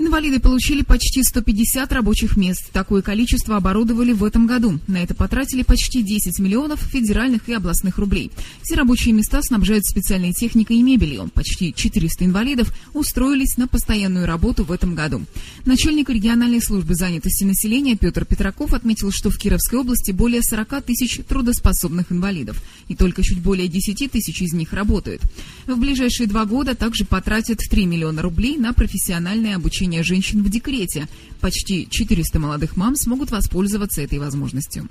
Инвалиды получили почти 150 рабочих мест. Такое количество оборудовали в этом году. На это потратили почти 10 миллионов федеральных и областных рублей. Все рабочие места снабжают специальной техникой и мебелью. Почти 400 инвалидов устроились на постоянную работу в этом году. Начальник региональной службы занятости населения Петр Петраков отметил, что в Кировской области более 40 тысяч трудоспособных инвалидов. И только чуть более 10 тысяч из них работают. В ближайшие два года также потратят 3 миллиона рублей на профессиональное обучение женщин в декрете. Почти 400 молодых мам смогут воспользоваться этой возможностью.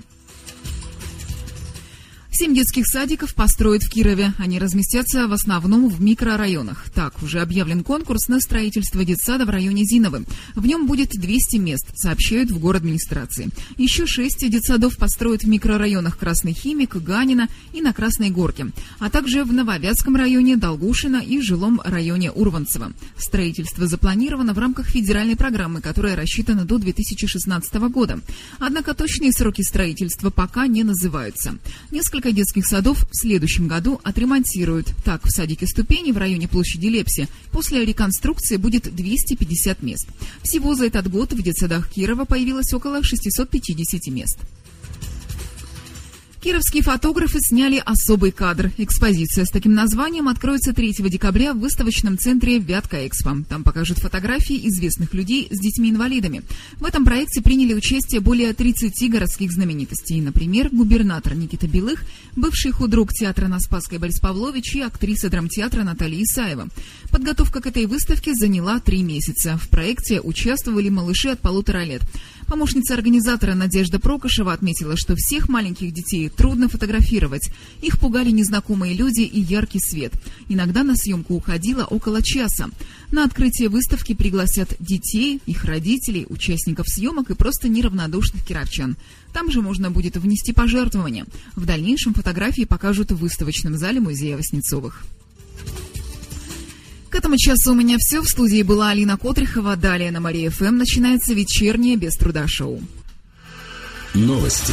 Семь детских садиков построят в Кирове. Они разместятся в основном в микрорайонах. Так, уже объявлен конкурс на строительство детсада в районе Зиновы. В нем будет 200 мест, сообщают в город администрации. Еще шесть детсадов построят в микрорайонах Красный Химик, Ганина и на Красной Горке, а также в Нововятском районе Долгушина и жилом районе Урванцево. Строительство запланировано в рамках федеральной программы, которая рассчитана до 2016 года. Однако точные сроки строительства пока не называются. Несколько Несколько детских садов в следующем году отремонтируют. Так, в садике «Ступени» в районе площади Лепси после реконструкции будет 250 мест. Всего за этот год в детсадах Кирова появилось около 650 мест. Кировские фотографы сняли особый кадр. Экспозиция с таким названием откроется 3 декабря в выставочном центре «Вятка Экспо». Там покажут фотографии известных людей с детьми-инвалидами. В этом проекте приняли участие более 30 городских знаменитостей. Например, губернатор Никита Белых, бывший худрук театра на Спасской Борис Павлович и актриса драмтеатра Наталья Исаева. Подготовка к этой выставке заняла три месяца. В проекте участвовали малыши от полутора лет. Помощница организатора Надежда Прокошева отметила, что всех маленьких детей трудно фотографировать. Их пугали незнакомые люди и яркий свет. Иногда на съемку уходило около часа. На открытие выставки пригласят детей, их родителей, участников съемок и просто неравнодушных кировчан. Там же можно будет внести пожертвования. В дальнейшем фотографии покажут в выставочном зале музея Васнецовых. К этому часу у меня все. В студии была Алина Котрихова. Далее на Мария ФМ начинается вечернее без труда шоу. Новости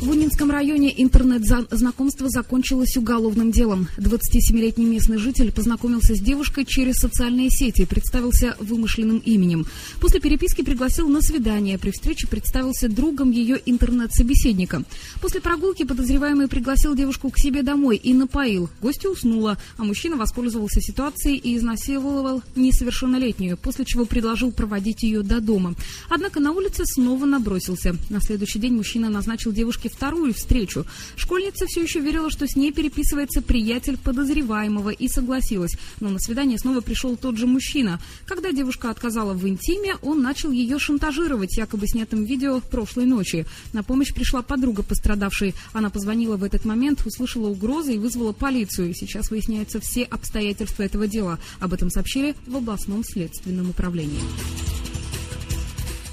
В Унинском районе интернет-знакомство закончилось уголовным делом. 27-летний местный житель познакомился с девушкой через социальные сети представился вымышленным именем. После переписки пригласил на свидание. При встрече представился другом ее интернет-собеседника. После прогулки подозреваемый пригласил девушку к себе домой и напоил. Гостья уснула, а мужчина воспользовался ситуацией и изнасиловал несовершеннолетнюю, после чего предложил проводить ее до дома. Однако на улице снова набросился. На следующий день мужчина назначил девушке девушке вторую встречу. Школьница все еще верила, что с ней переписывается приятель подозреваемого и согласилась. Но на свидание снова пришел тот же мужчина. Когда девушка отказала в интиме, он начал ее шантажировать, якобы снятым видео прошлой ночи. На помощь пришла подруга пострадавшей. Она позвонила в этот момент, услышала угрозы и вызвала полицию. Сейчас выясняются все обстоятельства этого дела. Об этом сообщили в областном следственном управлении.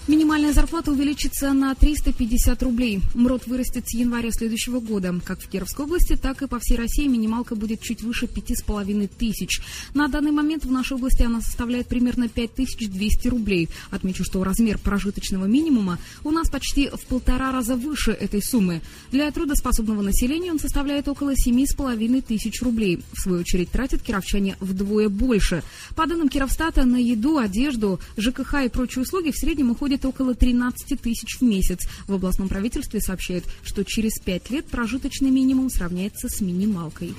Минимальная зарплата увеличится на 350 рублей. МРОД вырастет с января следующего года. Как в Кировской области, так и по всей России минималка будет чуть выше 5,5 тысяч. На данный момент в нашей области она составляет примерно 5200 рублей. Отмечу, что размер прожиточного минимума у нас почти в полтора раза выше этой суммы. Для трудоспособного населения он составляет около 7,5 тысяч рублей. В свою очередь тратят кировчане вдвое больше. По данным Кировстата, на еду, одежду, ЖКХ и прочие услуги в среднем уходит уходит около 13 тысяч в месяц. В областном правительстве сообщают, что через пять лет прожиточный минимум сравняется с минималкой.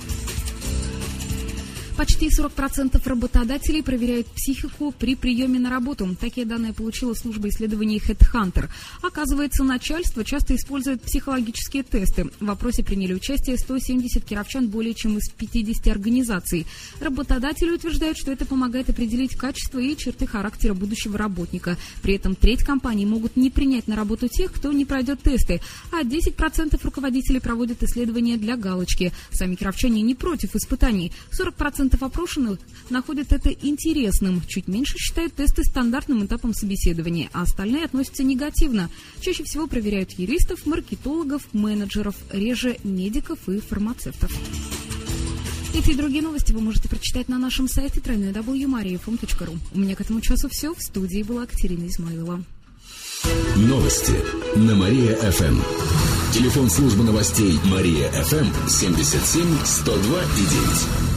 Почти 40% работодателей проверяют психику при приеме на работу. Такие данные получила служба исследований HeadHunter. Оказывается, начальство часто использует психологические тесты. В вопросе приняли участие 170 кировчан более чем из 50 организаций. Работодатели утверждают, что это помогает определить качество и черты характера будущего работника. При этом треть компаний могут не принять на работу тех, кто не пройдет тесты, а 10% руководителей проводят исследования для галочки. Сами кировчане не против испытаний. 40% 40% опрошенных находят это интересным. Чуть меньше считают тесты стандартным этапом собеседования, а остальные относятся негативно. Чаще всего проверяют юристов, маркетологов, менеджеров, реже медиков и фармацевтов. Эти и другие новости вы можете прочитать на нашем сайте www.mariafm.ru. У меня к этому часу все. В студии была Катерина Измайлова. Новости на Мария-ФМ. Телефон службы новостей Мария-ФМ 77 102 и 9.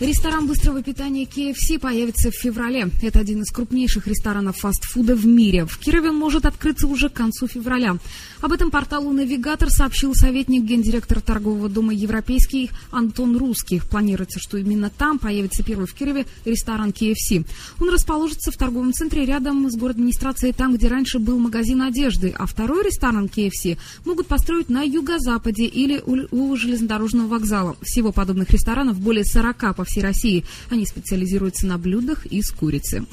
Ресторан быстрого питания KFC появится в феврале. Это один из крупнейших ресторанов фастфуда в мире. В Кирове он может открыться уже к концу февраля. Об этом порталу «Навигатор» сообщил советник гендиректора торгового дома «Европейский» Антон Русских. Планируется, что именно там появится первый в Кирове ресторан KFC. Он расположится в торговом центре рядом с город администрацией, там, где раньше был магазин одежды. А второй ресторан KFC могут построить на юго-западе или у железнодорожного вокзала. Всего подобных ресторанов более 40 по по всей России. Они специализируются на блюдах из курицы.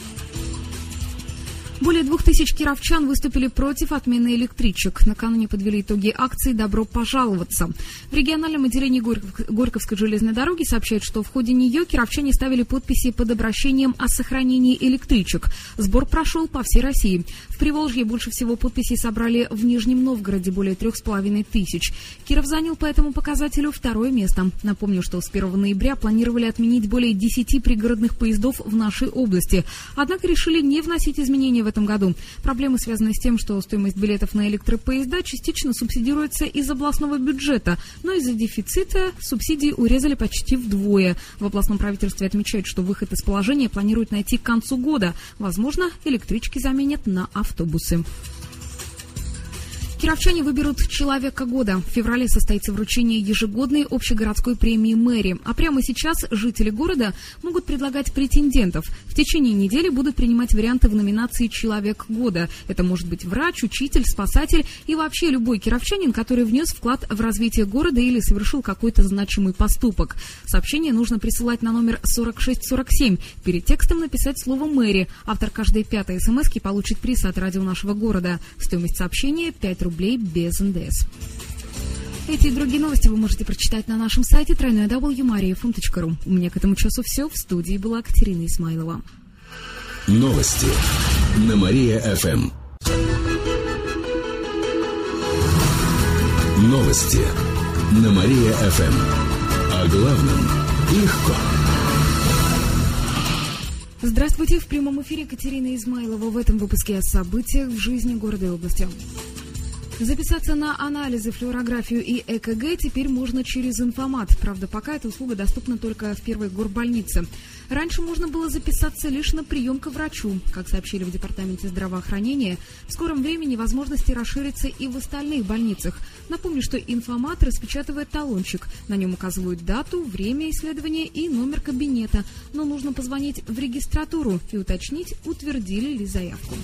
Более двух тысяч кировчан выступили против отмены электричек. Накануне подвели итоги акции «Добро пожаловаться». В региональном отделении Горьковской железной дороги сообщают, что в ходе нее кировчане ставили подписи под обращением о сохранении электричек. Сбор прошел по всей России. В Приволжье больше всего подписей собрали в Нижнем Новгороде, более трех с половиной тысяч. Киров занял по этому показателю второе место. Напомню, что с 1 ноября планировали отменить более 10 пригородных поездов в нашей области. Однако решили не вносить изменения в этом году. Проблемы связаны с тем, что стоимость билетов на электропоезда частично субсидируется из областного бюджета, но из-за дефицита субсидии урезали почти вдвое. В областном правительстве отмечают, что выход из положения планируют найти к концу года. Возможно, электрички заменят на автобусы. Кировчане выберут «Человека года». В феврале состоится вручение ежегодной общегородской премии мэри. А прямо сейчас жители города могут предлагать претендентов. Течение недели будут принимать варианты в номинации «Человек года». Это может быть врач, учитель, спасатель и вообще любой кировчанин, который внес вклад в развитие города или совершил какой-то значимый поступок. Сообщение нужно присылать на номер 4647. Перед текстом написать слово «мэри». Автор каждой пятой смс получит приз от радио нашего города. Стоимость сообщения 5 рублей рублей без НДС. Эти и другие новости вы можете прочитать на нашем сайте www.mariafm.ru. У меня к этому часу все. В студии была Катерина Исмайлова. Новости на Мария-ФМ. Новости на Мария-ФМ. О главном легко. Здравствуйте, в прямом эфире Катерина Измайлова в этом выпуске о событиях в жизни города и области. Записаться на анализы, флюорографию и ЭКГ теперь можно через информат. Правда, пока эта услуга доступна только в первой горбольнице. Раньше можно было записаться лишь на прием к врачу. Как сообщили в Департаменте здравоохранения, в скором времени возможности расширятся и в остальных больницах. Напомню, что информат распечатывает талончик. На нем указывают дату, время исследования и номер кабинета. Но нужно позвонить в регистратуру и уточнить, утвердили ли заявку.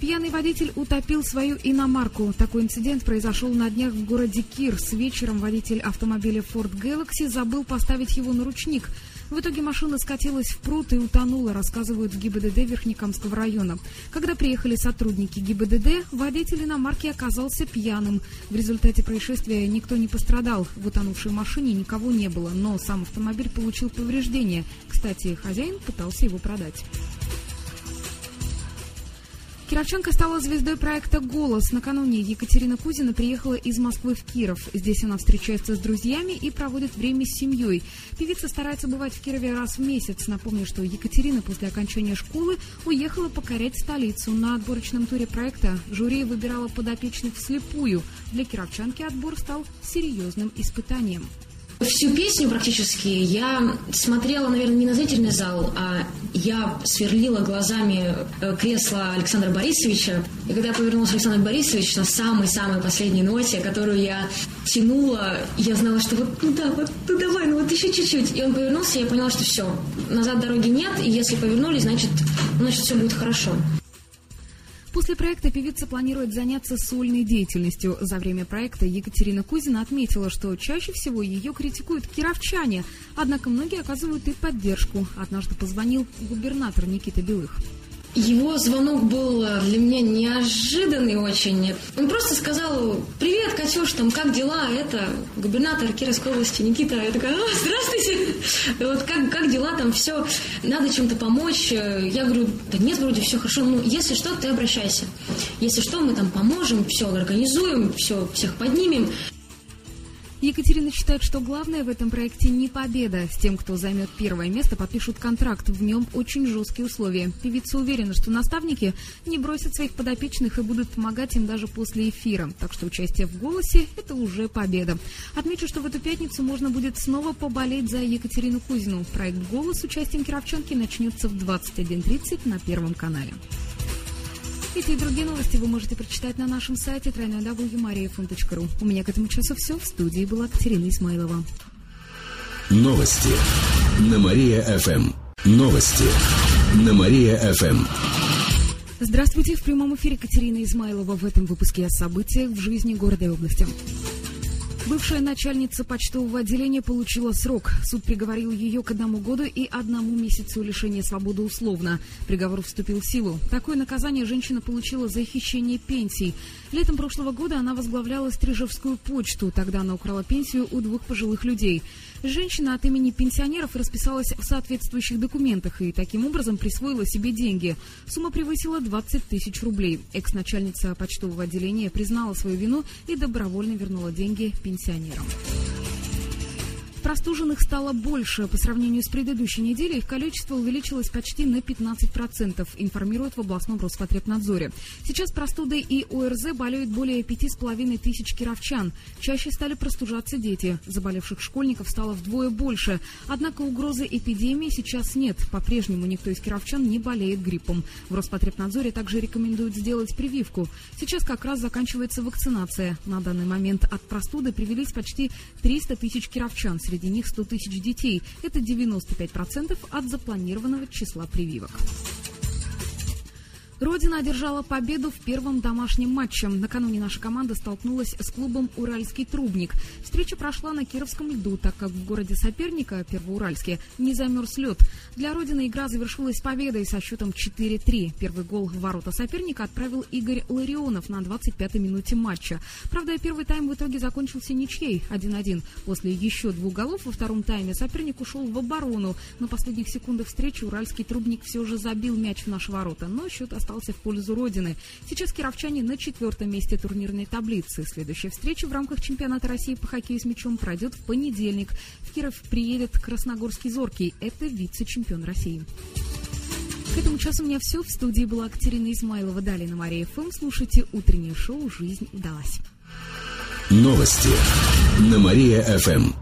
Пьяный водитель утопил свою иномарку. Такой инцидент произошел на днях в городе Кир. С вечером водитель автомобиля Ford Galaxy забыл поставить его на ручник. В итоге машина скатилась в пруд и утонула, рассказывают в ГИБДД Верхнекамского района. Когда приехали сотрудники ГИБДД, водитель иномарки оказался пьяным. В результате происшествия никто не пострадал. В утонувшей машине никого не было, но сам автомобиль получил повреждения. Кстати, хозяин пытался его продать. Кировченко стала звездой проекта «Голос». Накануне Екатерина Кузина приехала из Москвы в Киров. Здесь она встречается с друзьями и проводит время с семьей. Певица старается бывать в Кирове раз в месяц. Напомню, что Екатерина после окончания школы уехала покорять столицу. На отборочном туре проекта жюри выбирала подопечных вслепую. Для кировчанки отбор стал серьезным испытанием. Всю песню практически я смотрела, наверное, не на зрительный зал, а я сверлила глазами э, кресло Александра Борисовича. И когда повернулся Александр Борисович на самой-самой последней ноте, которую я тянула, я знала, что вот, ну да, вот, ну давай, ну вот еще чуть-чуть. И он повернулся, и я поняла, что все, назад дороги нет, и если повернулись, значит, значит все будет хорошо. После проекта певица планирует заняться сольной деятельностью. За время проекта Екатерина Кузина отметила, что чаще всего ее критикуют кировчане, однако многие оказывают и поддержку. Однажды позвонил губернатор Никита Белых. Его звонок был э, для меня неожиданный очень. Он просто сказал, привет, Катюш, там как дела? Это губернатор Кировской области Никита. Я такая, а, здравствуйте. Вот как, как дела там, все, надо чем-то помочь. Я говорю, да нет, вроде все хорошо. Ну, если что, ты обращайся. Если что, мы там поможем, все организуем, все, всех поднимем. Екатерина считает, что главное в этом проекте не победа. С тем, кто займет первое место, подпишут контракт. В нем очень жесткие условия. Певица уверена, что наставники не бросят своих подопечных и будут помогать им даже после эфира. Так что участие в «Голосе» — это уже победа. Отмечу, что в эту пятницу можно будет снова поболеть за Екатерину Кузину. Проект «Голос» с участием кировчанки начнется в 21.30 на Первом канале. Эти и другие новости вы можете прочитать на нашем сайте www.mariafm.ru. У меня к этому часу все. В студии была Катерина Исмайлова. Новости на Мария-ФМ. Новости на Мария-ФМ. Здравствуйте, в прямом эфире Катерина Измайлова. В этом выпуске о событиях в жизни города и области. Бывшая начальница почтового отделения получила срок. Суд приговорил ее к одному году и одному месяцу лишения свободы условно. Приговор вступил в силу. Такое наказание женщина получила за хищение пенсий. Летом прошлого года она возглавляла Стрижевскую почту. Тогда она украла пенсию у двух пожилых людей. Женщина от имени пенсионеров расписалась в соответствующих документах и таким образом присвоила себе деньги. Сумма превысила 20 тысяч рублей. Экс-начальница почтового отделения признала свою вину и добровольно вернула деньги пенсионерам. Простуженных стало больше. По сравнению с предыдущей неделей их количество увеличилось почти на 15%, информируют в областном Роспотребнадзоре. Сейчас простудой и ОРЗ болеют более 5,5 тысяч кировчан. Чаще стали простужаться дети. Заболевших школьников стало вдвое больше. Однако угрозы эпидемии сейчас нет. По-прежнему никто из кировчан не болеет гриппом. В Роспотребнадзоре также рекомендуют сделать прививку. Сейчас как раз заканчивается вакцинация. На данный момент от простуды привелись почти 300 тысяч кировчан. Среди них 100 тысяч детей. Это 95% от запланированного числа прививок. Родина одержала победу в первом домашнем матче. Накануне наша команда столкнулась с клубом «Уральский трубник». Встреча прошла на Кировском льду, так как в городе соперника, Первоуральске, не замерз лед. Для Родины игра завершилась победой со счетом 4-3. Первый гол в ворота соперника отправил Игорь Ларионов на 25-й минуте матча. Правда, первый тайм в итоге закончился ничьей 1-1. После еще двух голов во втором тайме соперник ушел в оборону. На последних секундах встречи Уральский трубник все же забил мяч в наши ворота, но счет остался остался в пользу Родины. Сейчас кировчане на четвертом месте турнирной таблицы. Следующая встреча в рамках чемпионата России по хоккею с мячом пройдет в понедельник. В Киров приедет Красногорский Зоркий. Это вице-чемпион России. К этому часу у меня все. В студии была Катерина Измайлова. Далее на Мария ФМ. Слушайте утреннее шоу «Жизнь удалась». Новости на Мария ФМ.